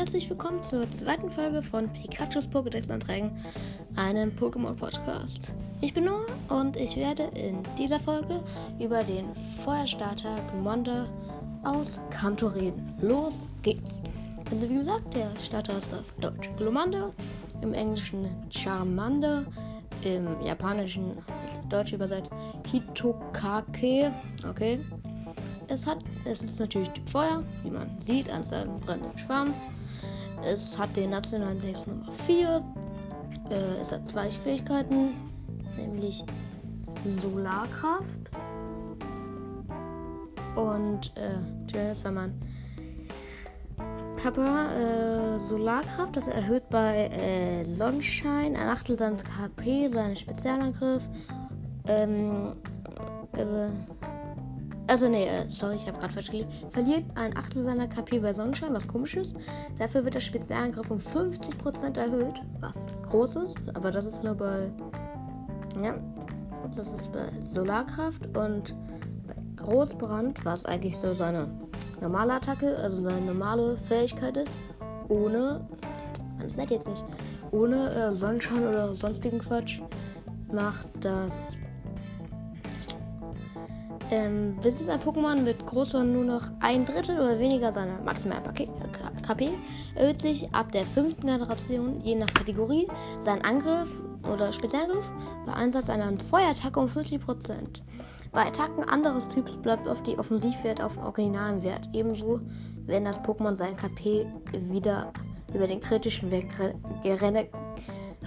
herzlich willkommen zur zweiten Folge von Pikachus Pokédex-Anträgen, einem Pokémon-Podcast. Ich bin Noah und ich werde in dieser Folge über den Feuerstarter Gmonda aus Kanto reden. Los geht's! Also wie gesagt, der Starter ist auf Deutsch Glomanda, im Englischen Charmander, im Japanischen, Deutsch übersetzt Hitokake, okay. Es hat, es ist natürlich Typ Feuer, wie man sieht an seinem brennenden Schwanz. Es hat den nationalen Text Nummer 4. Äh, es hat zwei Fähigkeiten, nämlich Solarkraft und äh, man Papa äh, Solarkraft, das erhöht bei äh, Sonnenschein ein Achtel seines KP, seinen Spezialangriff. Ähm, äh, also nee, äh, sorry, ich habe gerade falsch gelesen. Verliert ein Achtel seiner KP bei Sonnenschein, was komisch ist. Dafür wird der Spezialangriff um 50% erhöht, was groß ist, aber das ist nur bei ja, das ist bei Solarkraft und bei Großbrand, was eigentlich so seine normale Attacke, also seine normale Fähigkeit ist, ohne, das nett jetzt nicht, ohne äh, Sonnenschein oder sonstigen Quatsch, macht das ähm, bis ein Pokémon mit Großhorn nur noch ein Drittel oder weniger seiner maximalen KP erhöht sich ab der fünften Generation je nach Kategorie sein Angriff oder Spezialangriff bei Einsatz einer Feuerattacke um 50%. Bei Attacken anderes Typs bleibt auf die Offensivwert auf originalen Wert. Ebenso, wenn das Pokémon sein KP wieder über den kritischen Wert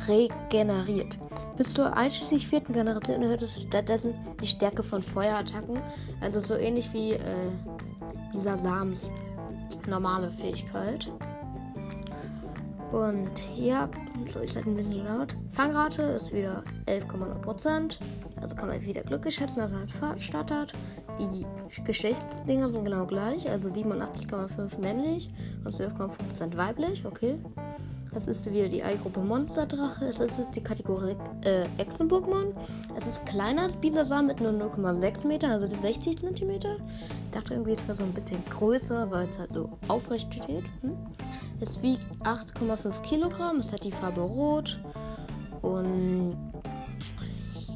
regeneriert. Bis zur einschließlich vierten Generation erhöht es stattdessen die Stärke von Feuerattacken, also so ähnlich wie äh, dieser Sams normale Fähigkeit. Und ja, so ist halt ein bisschen laut. Fangrate ist wieder 11,9%. Also kann man wieder Glück schätzen, dass man Start hat. Die Geschlechtsdinger sind genau gleich, also 87,5 männlich und 12,5% weiblich, okay. Das ist wieder die Ei-Gruppe Monsterdrache. Es ist die Kategorie äh, Echsen-Pokémon. Es ist kleiner als Bisasam mit nur 0,6 Meter, also 60 cm. Ich dachte irgendwie, es wäre so ein bisschen größer, weil es halt so aufrecht steht. Hm? Es wiegt 8,5 Kilogramm. Es hat die Farbe Rot. Und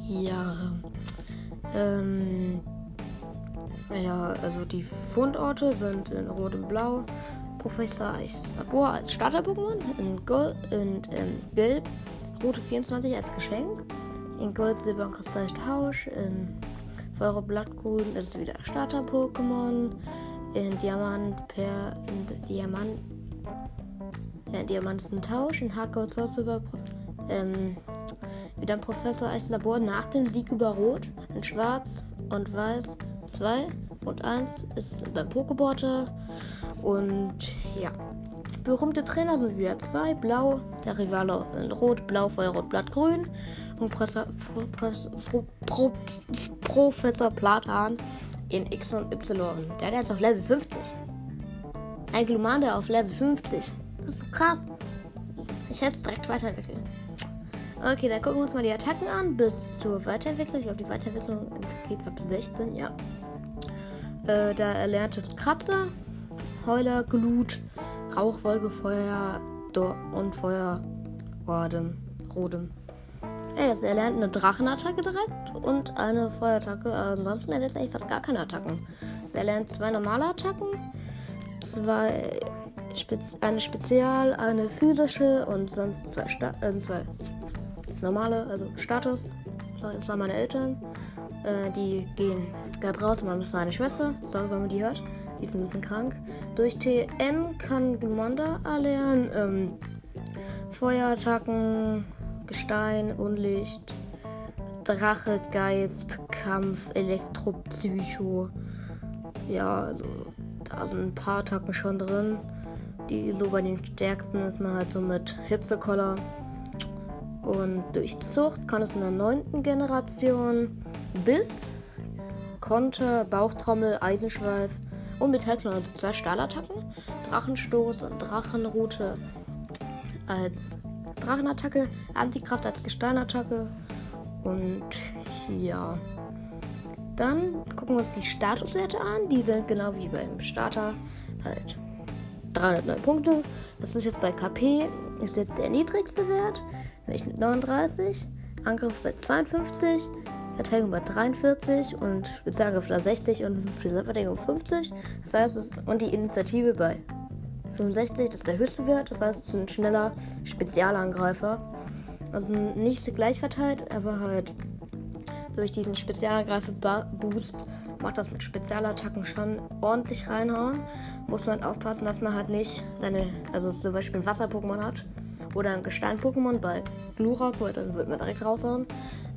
ja. Ähm, ja, also die Fundorte sind in Rot und Blau. Professor Eis Labor als Starter-Pokémon, in, Gold, in, in Gelb, Rote 24 als Geschenk, in Gold, Silber und Kristall Tausch, in Feuer Blattgrün ist wieder Starter-Pokémon, in Diamant per in Diamant ja, Diamant ist ein Tausch, in Hardgold Silber ähm, wieder ein Professor Eis Labor nach dem Sieg über Rot, in Schwarz und Weiß 2 und 1 ist beim Pokeporter und ja, berühmte Trainer sind wieder zwei. Blau, der Rivale in Rot, Blau, Feuerrot, Blattgrün. Und Professor, Pro, Professor Platan in X und Y. Der jetzt auf Level 50. Ein Glumanda auf Level 50. Das ist so krass. Ich hätte es direkt weiterentwickeln. Okay, dann gucken wir uns mal die Attacken an. Bis zur Weiterentwicklung. Ich glaube, die Weiterentwicklung geht ab 16, ja. Äh, da erlernt es Kratzer. Heuler, Glut, Rauchwolke, Feuer und Feuer. Rodem. Ja, jetzt erlernt eine Drachenattacke direkt und eine Feuerattacke. Ansonsten erlernt er eigentlich fast gar keine Attacken. Es erlernt zwei normale Attacken, zwei Spez eine Spezial, eine physische und sonst zwei, Sta äh, zwei normale, also Status. Das waren meine Eltern. Äh, die gehen gerade raus, man ist seine Schwester. Sorry, wenn man die hört. Die ist ein bisschen krank. Durch TM kann Glumanda erlernen. Ähm, Feuerattacken, Gestein, Unlicht, Drache, Geist, Kampf, Elektropsycho. Ja, also da sind ein paar Attacken schon drin. Die so bei den stärksten ist man halt so mit Hitzekoller. Und durch Zucht kann es in der neunten Generation bis Konter, Bauchtrommel, Eisenschweif und Metallklon, also zwei Stahlattacken, Drachenstoß und Drachenroute als Drachenattacke, Antikraft als Gesteinattacke und ja. Dann gucken wir uns die Statuswerte an. Die sind genau wie beim Starter halt 309 Punkte. Das ist jetzt bei KP, ist jetzt der niedrigste Wert, nämlich mit 39. Angriff bei 52, Verteidigung bei 43 und Spezialangriff bei 60 und Spezialverteidigung 50. Das heißt, es, und die Initiative bei 65, das ist der höchste Wert. Das heißt, es ist ein schneller Spezialangreifer. Also nicht gleich verteilt, aber halt durch diesen Spezialangreifer-Boost macht das mit Spezialattacken schon ordentlich reinhauen. Muss man aufpassen, dass man halt nicht seine, also zum Beispiel ein Wasser-Pokémon hat oder ein Gestein-Pokémon bei Glurak, dann wird man direkt raushauen.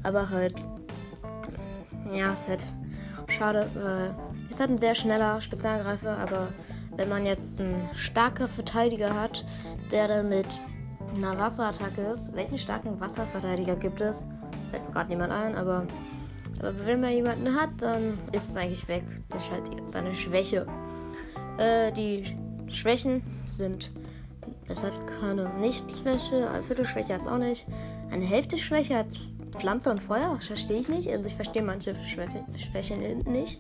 Aber halt, ja, ist halt schade. Äh, ist halt ein sehr schneller Spezialangreifer, aber wenn man jetzt einen starken Verteidiger hat, der dann mit einer Wasserattacke ist, welchen starken Wasserverteidiger gibt es? Fällt mir gerade niemand ein, aber, aber wenn man jemanden hat, dann ist es eigentlich weg. Das ist halt seine Schwäche. Äh, die Schwächen sind, es hat keine Nichtschwäche, eine Viertelschwäche hat es auch nicht. Eine Hälfte Schwäche hat Pflanze und Feuer, verstehe ich nicht. Also ich verstehe manche Schwäche, Schwächen nicht.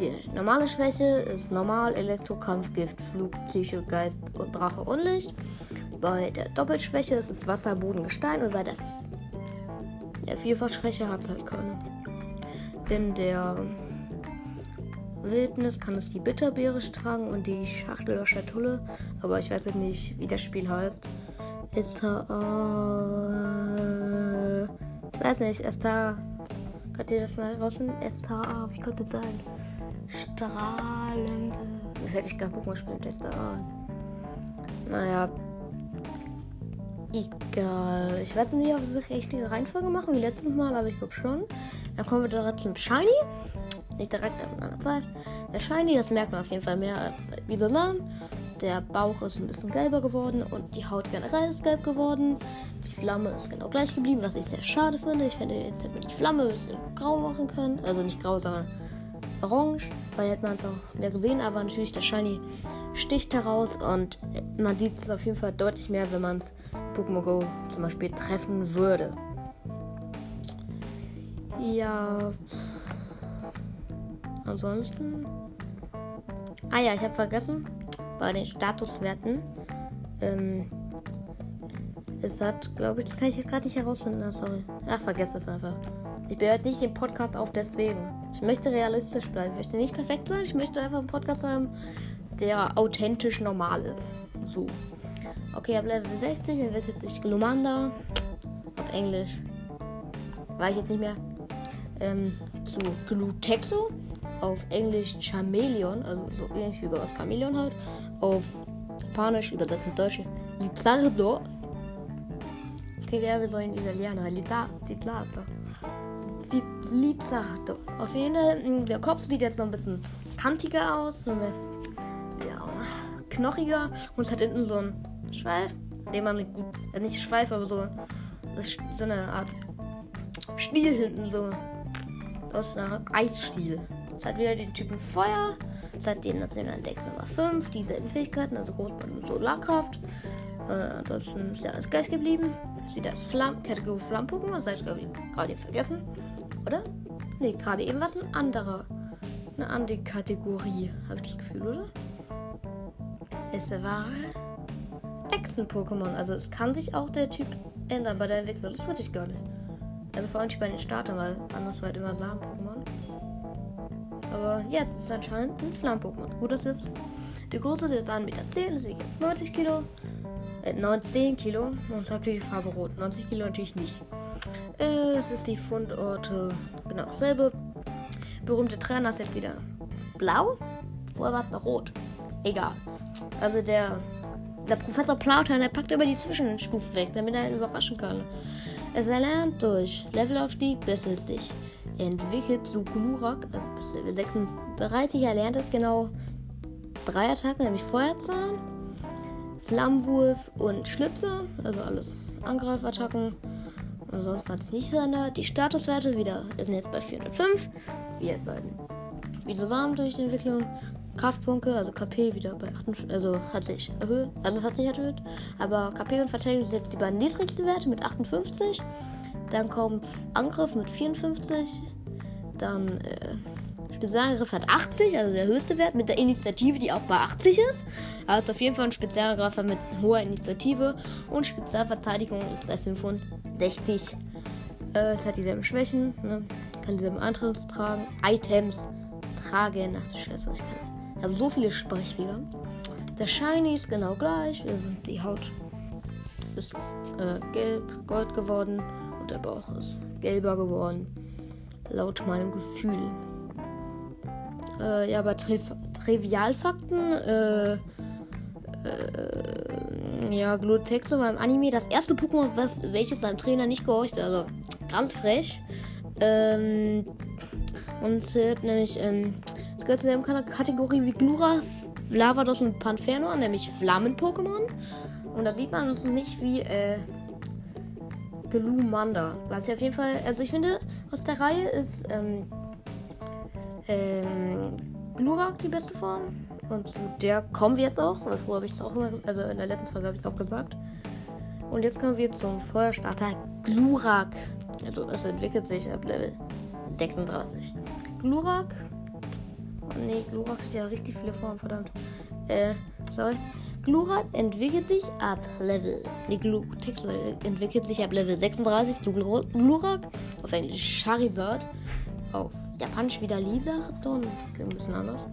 Die normale Schwäche ist normal, Elektrokampf, Gift, Flug, Psyche, Geist und Drache und Licht. Bei der Doppelschwäche ist es Wasser, Boden, Gestein und bei der, der Vielfachschwäche hat es halt keine. In der Wildnis kann es die Bitterbeere tragen und die Schachtel oder Schatulle, aber ich weiß nicht, wie das Spiel heißt. Ist da, äh, weiß nicht, da, könnt ihr das mal rausfinden? STA, wie könnte es sein? strahlende. Hätte ich gar Pokémon spielen, Tester an. Naja. Egal. Ich weiß nicht, ob sie sich richtige Reihenfolge machen wie letztes Mal, aber ich glaube schon. Dann kommen wir direkt zum Shiny. Nicht direkt, aber in einer Zeit. Der Shiny, das merkt man auf jeden Fall mehr als bei Bisolan. Der Bauch ist ein bisschen gelber geworden und die Haut generell ist gelb geworden. Die Flamme ist genau gleich geblieben, was ich sehr schade finde. Ich finde, jetzt hätte man die Flamme ein bisschen grau machen können. Also nicht grau, sondern orange, weil hätte man es auch mehr gesehen, aber natürlich der Shiny sticht heraus und man sieht es auf jeden Fall deutlich mehr, wenn man es Pokémon Go zum Beispiel treffen würde. Ja. Ansonsten. Ah ja, ich habe vergessen, bei den Statuswerten. Ähm, es hat, glaube ich, das kann ich jetzt gerade nicht herausfinden. Ah, sorry. Ach, vergesst es einfach. Ich jetzt nicht den Podcast auf deswegen. Ich möchte realistisch bleiben. Ich möchte nicht perfekt sein. Ich möchte einfach einen Podcast haben, der authentisch normal ist. So. Okay, ab Level 60 entwickelt sich Glumanda. Auf Englisch. Weiß ich jetzt nicht mehr. Ähm, zu Glutexo. Auf Englisch Chameleon. Also so ähnlich wie das Chameleon halt. Auf Japanisch übersetzt ins Deutsche. Lizardo. Okay, wer will so in Italiener? Lizardo. Lizardo. Auf jeden Fall, hm, der Kopf sieht jetzt noch ein bisschen kantiger aus, so ja, knochiger und es hat hinten so einen Schweif, den man äh, nicht Schweif, aber so, so eine Art Stiel hinten, so aus einer Eisstiel. Es hat wieder den Typen Feuer, es hat den nationalen Dex Nummer 5, dieselben Fähigkeiten, also Großbahn und Solarkraft. Äh, ansonsten ist ja alles gleich geblieben. Ist wieder das Flamm Kategorie Flamm-Pokémon, das habe ich gerade vergessen. Oder? Ne, gerade eben war es ein anderer. Eine andere Kategorie, habe ich das Gefühl, oder? Es war Echsen-Pokémon. Also es kann sich auch der Typ ändern bei der Entwicklung. Das wusste ich gar nicht. Also vor allem nicht bei den Startern, weil anders war halt immer Samen-Pokémon. Aber jetzt ist es anscheinend ein Flammen-Pokémon. Gut, das ist Die Größe ist jetzt 1,10 Meter, das wiegt jetzt 90 Kilo. Äh, 19 Kilo. Und es hat natürlich Farbe rot. 90 Kilo natürlich nicht. Äh, es ist die Fundorte. Genau, dasselbe. Berühmte Trainer ist jetzt wieder blau. Vorher war es noch rot. Egal. Also der, der Professor Plauter, der packt immer die Zwischenstufe weg, damit er ihn überraschen kann. Es erlernt durch Levelaufstieg, bis es sich entwickelt zu Glurak, also bis Level 36 erlernt es genau drei Attacken, nämlich Feuerzahn, Flammenwurf und Schlitzer, also alles Angreifattacken. Ansonsten hat es nicht verändert. Die Statuswerte wieder sind jetzt bei 405. Wie bei wie zusammen durch die Entwicklung. Kraftpunkte, also KP wieder bei 58, also hat sich erhöht, also hat sich erhöht. Aber KP und Verteidigung sind jetzt die beiden niedrigsten Werte mit 58. Dann kommt Angriff mit 54. Dann äh, Spezialangriff hat 80, also der höchste Wert, mit der Initiative, die auch bei 80 ist. Ist auf jeden Fall ein Spezialangreifer mit hoher Initiative. Und Spezialverteidigung ist bei 65. Äh, es hat dieselben Schwächen, ne? kann dieselben Items tragen. Items tragen. Ach du Scheiße, ich kann. Ich habe so viele Sprechfehler. Der Shiny ist genau gleich. Die Haut ist äh, gelb, gold geworden. Der Bauch ist gelber geworden. Laut meinem Gefühl. Äh, ja, aber Tri Trivialfakten, äh, äh, ja, Glutexo beim Anime, das erste Pokémon, was, welches seinem Trainer nicht gehorcht, also ganz frech. Ähm, und wird nämlich, ähm, gehört zu der Kategorie wie Glura, Lavados und Panferno, nämlich Flammen-Pokémon. Und da sieht man es nicht wie, äh, Glumanda. Was ich auf jeden Fall, also ich finde, aus der Reihe ist ähm, ähm, Glurak die beste Form. Und zu der kommen wir jetzt auch, weil vorher habe ich es auch immer, also in der letzten Folge habe ich es auch gesagt. Und jetzt kommen wir zum Feuerstarter Glurak. Also es entwickelt sich ab Level 36. Glurak. Oh nee, Glurak hat ja richtig viele Formen, verdammt. Äh, sorry. Glurak entwickelt sich ab Level. Nee, Glu Text entwickelt sich ab Level 36 zu Glurak. Auf Englisch Charizard. Auf Japanisch wieder Lisa. Und ein bisschen anders.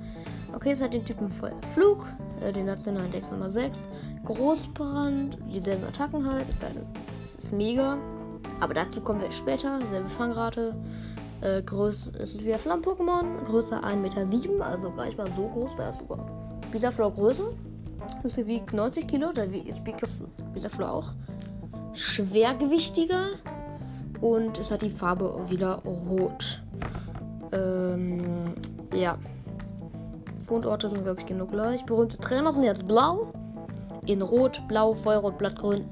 Okay, es hat den Typen Feuerflug. Äh, den nationalen Index Nummer 6. Großbrand. Dieselben Attacken halt. Es ist, mega. Aber dazu kommen wir später. Selbe Fangrate. Äh, Größe, es ist wieder Flammen-Pokémon. Größe 1,7 Meter. Also gar nicht mal so groß. Da ist sogar Bisaflor Größe. Das wiegt 90 Kilo, da ist Bisaflo auch schwergewichtiger. Und es hat die Farbe wieder rot. Ähm, ja. Fundorte sind, glaube ich, genau gleich. Berühmte Trainer sind jetzt blau. In Rot, Blau, Feuerrot, Blattgrün,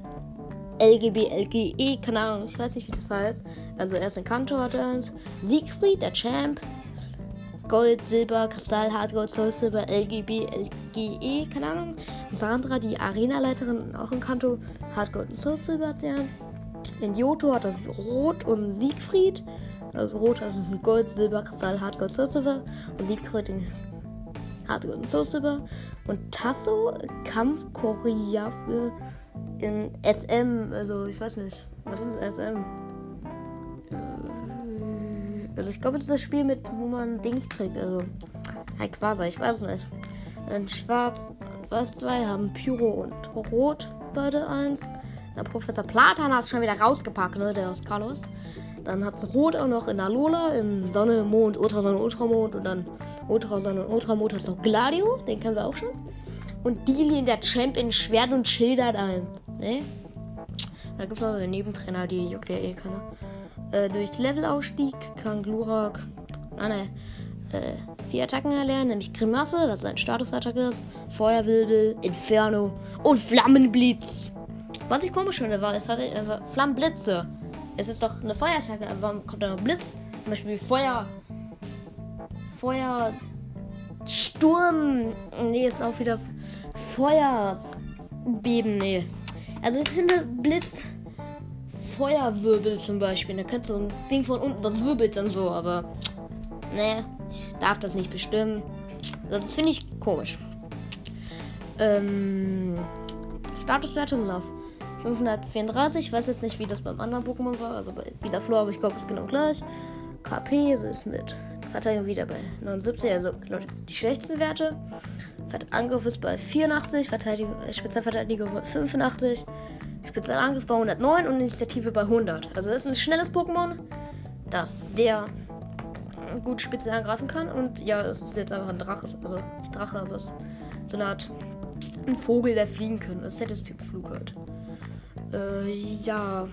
LGB, LGE, keine Ahnung, ich weiß nicht, wie das heißt. Also erst in Kanto hat er eins. Siegfried, der Champ. Gold, Silber, Kristall, Hardgold, Soul Silber, LGB, LGE, keine Ahnung. Sandra, die Arenaleiterin, auch in Kanto, Hardgold und Soul Silber hat der. In Johto hat das Rot und Siegfried. Also Rot, das ist ein Gold, Silber, Kristall, Hardgold, Soul Silber. Und Siegfried in Hardgold und Soul Silber. Und Tasso, Kampf, Korea in SM, also ich weiß nicht. Was ist SM? Also ich glaube, es ist das Spiel mit, wo man Dings kriegt. Also ein Quasar, ich weiß nicht. Dann Schwarz, Weiß 2 haben Pyro und Rot beide eins. Der Professor Platan hat es schon wieder rausgepackt, ne? Der aus Carlos. Dann hat es Rot auch noch in Alola, in Sonne, Mond, Ultrasonne, Ultramond und dann Ultrasonne und Ultramond hast noch Gladio, den kennen wir auch schon. Und Dili in der Champion Schwert und Schildert ein. Ne? Da gibt es noch einen Nebentrainer, die juckt ja eh keiner. Äh, durch Levelausstieg kann Glurak ah, ne, äh, vier Attacken erlernen, nämlich Grimasse, was sein Statusattacke ist, Feuerwirbel, Inferno und Flammenblitz. Was ich komisch finde, war, es hatte also Flammenblitze. Es ist doch eine Feuerattacke, aber warum kommt da noch Blitz? Zum Beispiel Feuer. Feuer. Sturm. Nee, ist auch wieder Feuerbeben. Nee. Also ich finde Blitz Feuerwirbel zum Beispiel. Da kannst du ein Ding von unten, das wirbelt dann so, aber. Ne, ich darf das nicht bestimmen. Das finde ich komisch. Ähm, Statuswerte sind auf 534. Ich weiß jetzt nicht, wie das beim anderen Pokémon war. Also bei dieser Flor, aber ich glaube, es ist genau gleich. KP ist mit Verteidigung wieder bei 79, also die schlechtesten Werte. Angriff ist bei 84, Verteidigung, äh, Spezialverteidigung bei 85. Spezialangriff bei 109 und Initiative bei 100. Also das ist ein schnelles Pokémon, das sehr gut speziell angreifen kann. Und ja, es ist jetzt einfach ein Drache. Also nicht Drache, aber es ist so eine Art ein Vogel, der fliegen kann. Das hätte das Typ Flug halt. Äh, ja.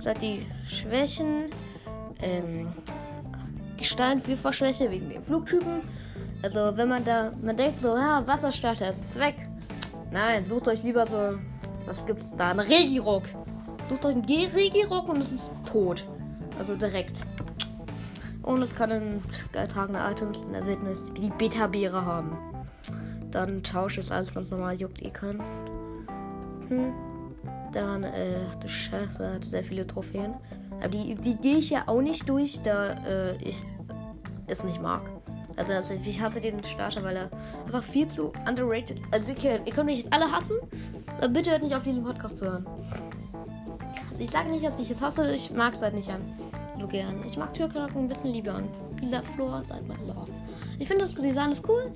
Seit die Schwächen. Ähm, Gestein Vielfachschwäche wegen dem Flugtypen. Also wenn man da, man denkt so, ja, Wasserstarter ist weg. Nein, sucht euch lieber so was gibt's da? Ein Regirock. Sucht euch einen Regirock und es ist tot. Also direkt. Und es kann dann getragene Items in der Wildnis die Beta-Beere haben. Dann tausche es alles ganz normal, juckt eh keinen. Hm. Dann, äh, du Scheiße, hat sehr viele Trophäen. Aber die, die gehe ich ja auch nicht durch, da äh, ich es nicht mag. Also, also ich hasse den Starter, weil er einfach viel zu underrated. Also ihr, ihr könnt mich jetzt alle hassen. Aber bitte hört nicht auf diesen Podcast zu hören. Ich sage nicht, dass ich es hasse, ich mag es halt nicht an. So gern. Ich mag Türkei ein bisschen lieber an. Dieser Floor ist halt mein Love. Ich finde das Design ist cool.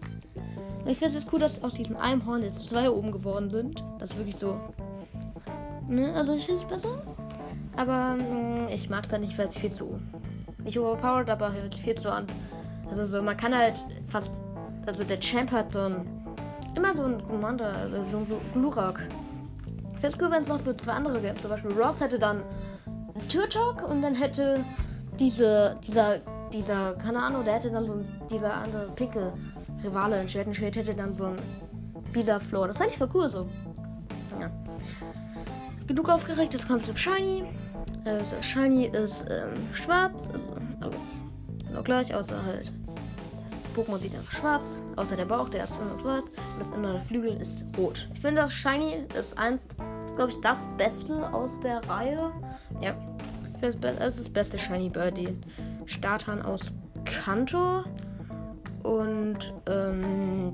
Und ich finde es jetzt cool, dass aus diesem einen Horn jetzt zwei oben geworden sind. Das ist wirklich so. Ne? Also ich finde es besser. Aber mh, mm, ich mag es halt nicht, weil es viel zu. Nicht overpowered, aber viel zu an. Also so, man kann halt fast. Also der Champ hat so ein. Immer so ein Commander, also so ein Glurak. Ich finde es cool, wenn es noch so zwei andere gibt. Zum Beispiel Ross hätte dann einen Türtalk und dann hätte diese, dieser, dieser, keine Ahnung, der hätte dann so dieser andere pinke Rivale in Shelton Shade hätte dann so ein Bila Floor. Das fand ich voll cool so. Ja. Genug aufgeregt, jetzt kommt zum Shiny. Also Shiny ist ähm, schwarz, also alles genau gleich, außer halt Pokémon sieht einfach schwarz, außer der Bauch, der ist immer weiß und das innere Flügel ist rot. Ich finde das Shiny ist eins, glaube ich, das Beste aus der Reihe. Ja, es ist das beste Shiny bei den Startern aus Kanto. Und, ähm,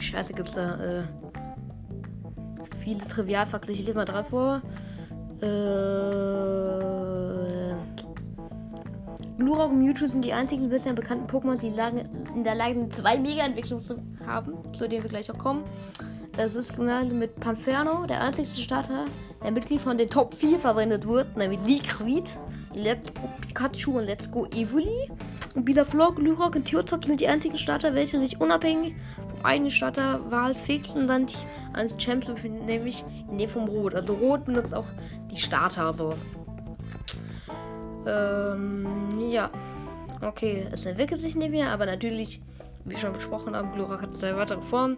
scheiße, gibt es da, äh, viele Trivialfakten. Ich lese mal drei vor. Äh, Glurak und Mewtwo sind die einzigen bisher bekannten Pokémon, die in der Lage sind, zwei Mega-Entwicklungen zu haben, zu denen wir gleich auch kommen. Das ist gemeinsam mit Panferno, der einzigste Starter, der Mitglied von den Top 4 verwendet wird, nämlich Liquid, Let's Go Pikachu und Let's Go Evoli. Und Bilaflor, Glurak und Theotop sind die einzigen Starter, welche sich unabhängig vom eigenen Starterwahl fixen dann eines Champs, nämlich in dem vom Rot. Also Rot benutzt auch die Starter so. Ähm, ja. Okay, es entwickelt sich nicht mehr, aber natürlich, wie schon besprochen haben, Glurak hat zwei weitere Formen.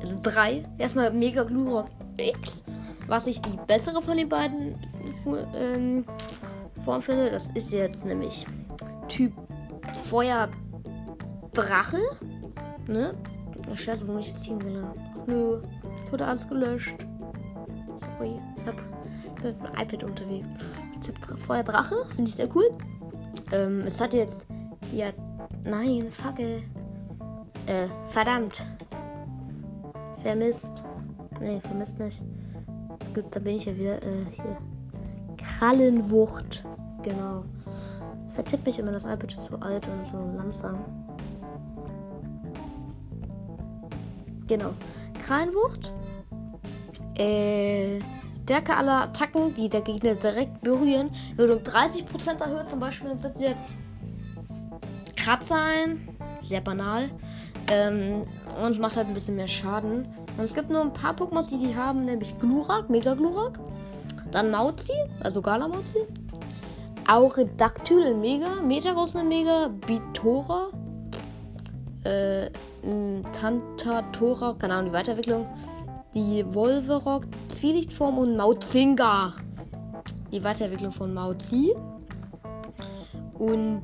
Also drei. Erstmal Mega Glurak X, was ich die bessere von den beiden ähm, Formen finde. Das ist jetzt nämlich Typ Feuer Drache. Ne? Scheiße, wo ich jetzt hingeladen? Ach nö. Wurde alles gelöscht. Sorry. Ich hab mit meinem iPad unterwegs. Typ Feuer Drache. Finde ich sehr cool. Ähm, es hat jetzt. Ja. Nein, Fackel. Äh, verdammt. Vermisst. Nee, vermisst nicht. Gut, da bin ich ja wieder. Äh, hier. Krallenwucht. Genau. Vertippt mich immer, das iPad ist so alt und so langsam. Genau. Krallenwucht. Äh, Stärke aller Attacken, die der Gegner direkt berühren, wird um 30% erhöht. Zum Beispiel setzt jetzt Kratzer ein. Sehr banal. Ähm, und macht halt ein bisschen mehr Schaden. Und es gibt nur ein paar Pokémon, die die haben, nämlich Glurak, Mega Glurak. Dann Mauzi, also Gala Mauzi. Auredactyl in Mega, Metagross in Mega, Bitora, äh, Tantatora, keine Ahnung, die Weiterentwicklung, die Wolverock, Zwielichtform und Mauzinga. Die Weiterentwicklung von Mauzi. Und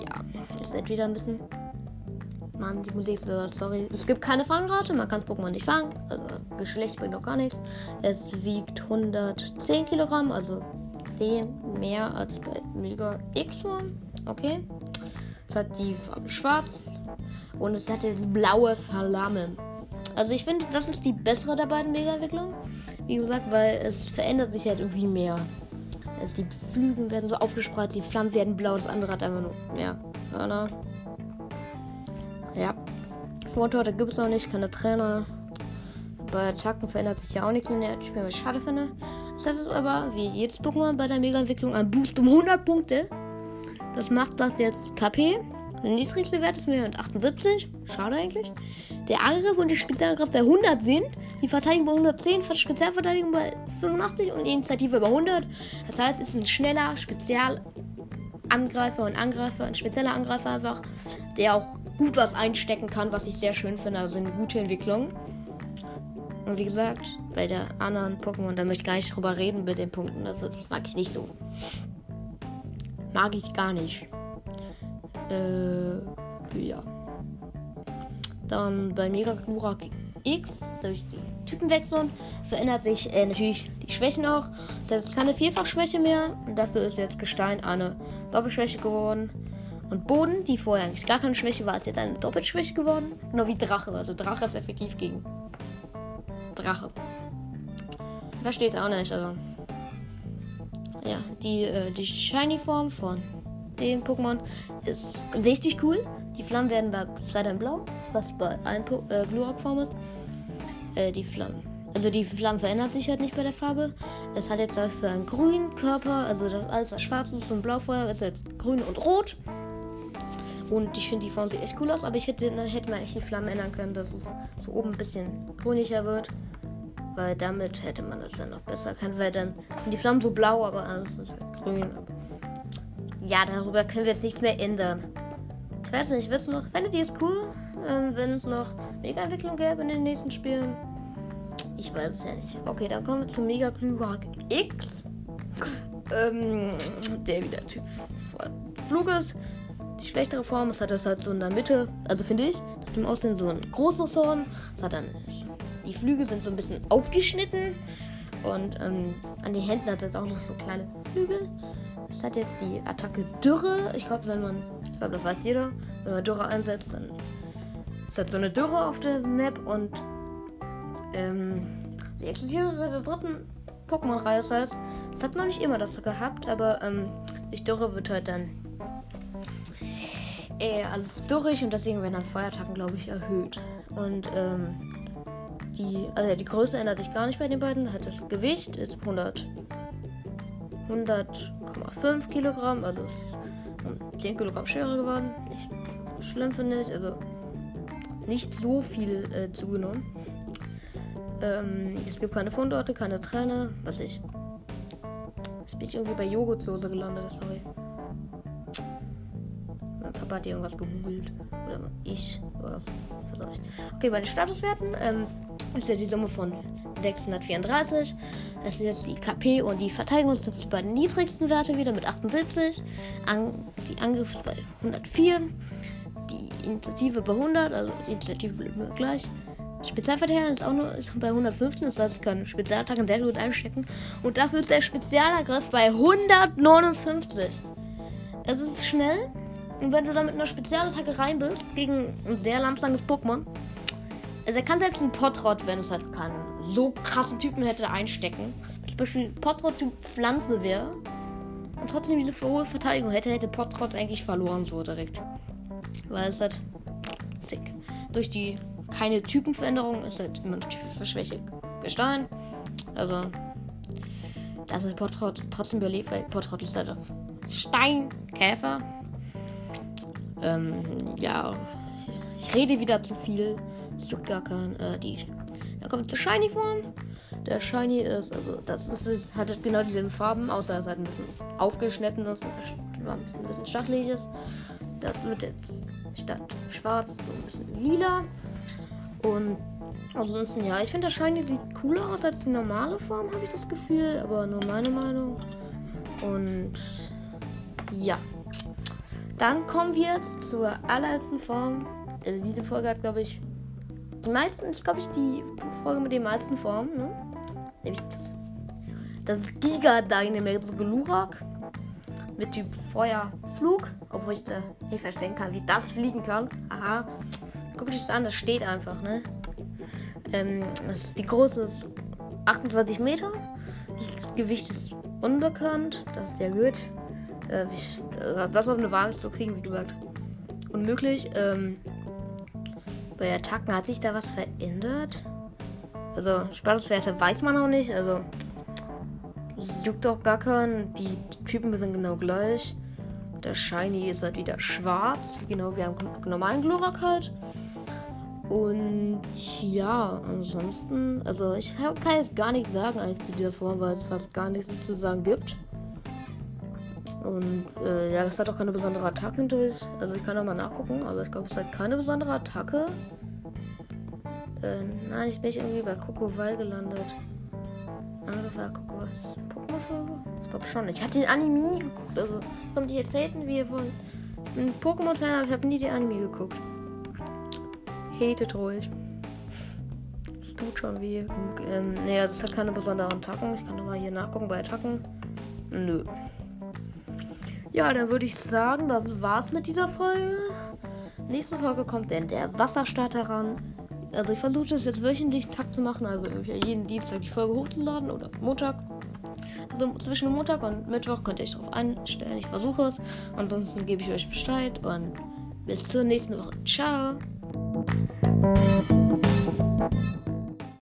ja, ist entweder ein bisschen. Mann, die Musik ist so, sorry. Es gibt keine Fangrate, man kann das Pokémon nicht fangen. Also Geschlecht bringt doch gar nichts. Es wiegt 110 Kilogramm, also 10 mehr als bei Mega X. Okay. Es hat die Farbe schwarz und es hat jetzt blaue Flamme. Also ich finde, das ist die bessere der beiden Mega-Entwicklungen. Wie gesagt, weil es verändert sich halt irgendwie mehr. Also die Flügel werden so aufgespreizt, die Flammen werden blau, das andere hat einfach nur mehr Hörner. Ja. Vortorte gibt es noch nicht, keine Trainer. Bei Attacken verändert sich ja auch nichts in der Spiel, was ich schade finde. Das ist aber, wie jedes Pokémon bei der Mega-Entwicklung, ein Boost um 100 Punkte. Das macht das jetzt KP. Der niedrigste Wert ist mir 78. Schade eigentlich. Der Angriff und die Spezialangriff bei 100 sind. Die Verteidigung bei 110, Spezialverteidigung bei 85 und die Initiative bei 100. Das heißt, es ist ein schneller Spezialangreifer und Angreifer, ein spezieller Angreifer einfach, der auch gut was einstecken kann, was ich sehr schön finde. Also eine gute Entwicklung. Und wie gesagt, bei der anderen Pokémon, da möchte ich gar nicht drüber reden mit den Punkten. Also, das mag ich nicht so. Mag ich gar nicht. Äh, ja. Dann bei Mega Glurak X, durch die Typenwechseln, verändert sich äh, natürlich die Schwächen auch. Das heißt, es ist keine Vierfachschwäche mehr. Und dafür ist jetzt Gestein eine Doppelschwäche geworden. Und Boden, die vorher eigentlich gar keine Schwäche war, ist jetzt eine Doppelschwäche geworden. Genau wie Drache. Also Drache ist effektiv gegen Drache. Versteht auch nicht, also. Ja, die, äh, die Shiny-Form von dem Pokémon ist richtig cool. Die Flammen werden da leider in Blau, was bei allen äh, Glurak-Formen ist. Äh, die Flammen. Also die Flammen verändert sich halt nicht bei der Farbe. Es hat jetzt dafür einen grünen Körper, also das alles was schwarz ist und Blaufeuer ist jetzt grün und rot. Und ich finde die Form sieht echt cool aus, aber ich hätte, hätte man echt die Flammen ändern können, dass es so oben ein bisschen grünlicher wird. Weil damit hätte man das dann noch besser kann, weil dann sind die Flammen so blau, aber alles ist halt grün. Ja, darüber können wir jetzt nichts mehr ändern. Ich weiß nicht, wird es noch. Fändet ihr es cool, ähm, wenn es noch Mega-Entwicklung gäbe in den nächsten Spielen? Ich weiß es ja nicht. Okay, dann kommen wir zum Mega Glühwag X. ähm, der wieder Typ Flug ist. Die schlechtere Form, es hat das halt so in der Mitte, also finde ich, nach dem Aussehen so ein großes Horn. Es hat dann die Flügel sind so ein bisschen aufgeschnitten und ähm, an den Händen hat es auch noch so kleine Flügel. Es hat jetzt die Attacke Dürre. Ich glaube, wenn man, ich glaube, das weiß jeder, wenn man Dürre einsetzt, dann ist halt so eine Dürre auf der Map und ähm, die existiert seit der dritten Pokémon-Reihe. Das heißt, es hat noch nicht immer das gehabt, aber ähm, durch Dürre wird halt dann äh, alles dürrig und deswegen werden dann Feuerattacken, glaube ich, erhöht. Und ähm, die, also die Größe ändert sich gar nicht bei den beiden. Hat das Gewicht ist 100 100,5 Kilogramm, also ist 10 Kilogramm schwerer geworden. Nicht schlimm finde ich, also nicht so viel äh, zugenommen. Ähm, es gibt keine Fundorte, keine Trainer, was ich. Jetzt bin ich irgendwie bei Joghurtsoße gelandet, sorry. Mein Papa hat irgendwas gegoogelt. Oder ich, was. Okay, bei den Statuswerten, ähm, ist ja die Summe von 634. Das sind jetzt die KP und die Verteidigung sind die beiden niedrigsten Werte wieder mit 78. An, die Angriff bei 104. Initiative bei 100, also die Initiative bleibt immer gleich. Spezialverteidigung ist auch nur ist bei 115, das heißt, kann Spezialattacken sehr gut einstecken. Und dafür ist der Spezialangriff bei 159. Es ist schnell. Und wenn du dann mit einer Spezialattacke rein bist gegen ein sehr langsames Pokémon, also er kann selbst einen Potrot, wenn es halt kann, so krassen Typen hätte einstecken. Zum Beispiel Potrot-Typ Pflanze wäre. Und trotzdem diese hohe Verteidigung hätte, hätte Potrot eigentlich verloren so direkt. Weil es halt sick. Durch die keine Typenveränderung ist halt immer noch die Schwäche Gestein. Also das ist Potrot trotzdem überlebt, weil Potrot ist halt Steinkäfer. Ähm, ja, ich rede wieder zu viel. Es juckt gar kein. Äh, die. Da kommt zur Shiny-Form. Der Shiny ist, also das ist, hat halt genau dieselben Farben, außer es halt ein bisschen aufgeschnitten ist ein bisschen stachelig ist. Das wird jetzt statt schwarz so ein bisschen lila. Und ansonsten, ja, ich finde der Shiny sieht cooler aus als die normale Form, habe ich das Gefühl, aber nur meine Meinung. Und ja. Dann kommen wir jetzt zur allerletzten Form. Also diese Folge hat, glaube ich, die meisten, ich glaube, ich die Folge mit den meisten Formen, ne? Nämlich das Giga Dynamax Glurak mit Typ Feuerflug, obwohl ich da nicht verstehen kann, wie das fliegen kann. Aha. Guck dich das an, das steht einfach, ne? Ähm, die Größe ist 28 Meter. Das Gewicht ist unbekannt. Das ist ja gut. Äh, das auf eine Waage zu kriegen, wie gesagt, unmöglich. Ähm, bei Attacken hat sich da was verändert? Also, Statuswerte weiß man noch nicht. Also, es juckt auch gar keinen. Die Typen sind genau gleich. Der Shiny ist halt wieder schwarz. Genau wie am normalen Glurak halt. Und ja, ansonsten, also ich kann jetzt gar nichts sagen eigentlich zu dieser Form, weil es fast gar nichts zu sagen gibt. Und äh, ja, das hat auch keine besondere Attacke durch. Also ich kann auch mal nachgucken, aber ich glaube, es hat keine besondere Attacke. Äh, nein, ich bin irgendwie bei Kokowal gelandet. Angriff war Kokowal. Pokémon-Folge? Ich glaube schon. Ich habe den Anime nie geguckt. Also kommt ihr jetzt haten, wie ihr wollt. Ich Pokémon-Fan, aber ich habe nie den Anime geguckt. Hatet ruhig. Das tut schon weh. Ähm, naja, das hat keine besonderen Attacken. Ich kann nochmal hier nachgucken bei Attacken. Nö. Ja, dann würde ich sagen, das war's mit dieser Folge. Nächste Folge kommt dann der Wasserstarter ran. Also ich versuche das jetzt wöchentlich Tag zu machen, also jeden Dienstag die Folge hochzuladen oder Montag. Also zwischen Montag und Mittwoch könnt ihr euch darauf einstellen. Ich versuche es. Ansonsten gebe ich euch Bescheid und bis zur nächsten Woche. Ciao.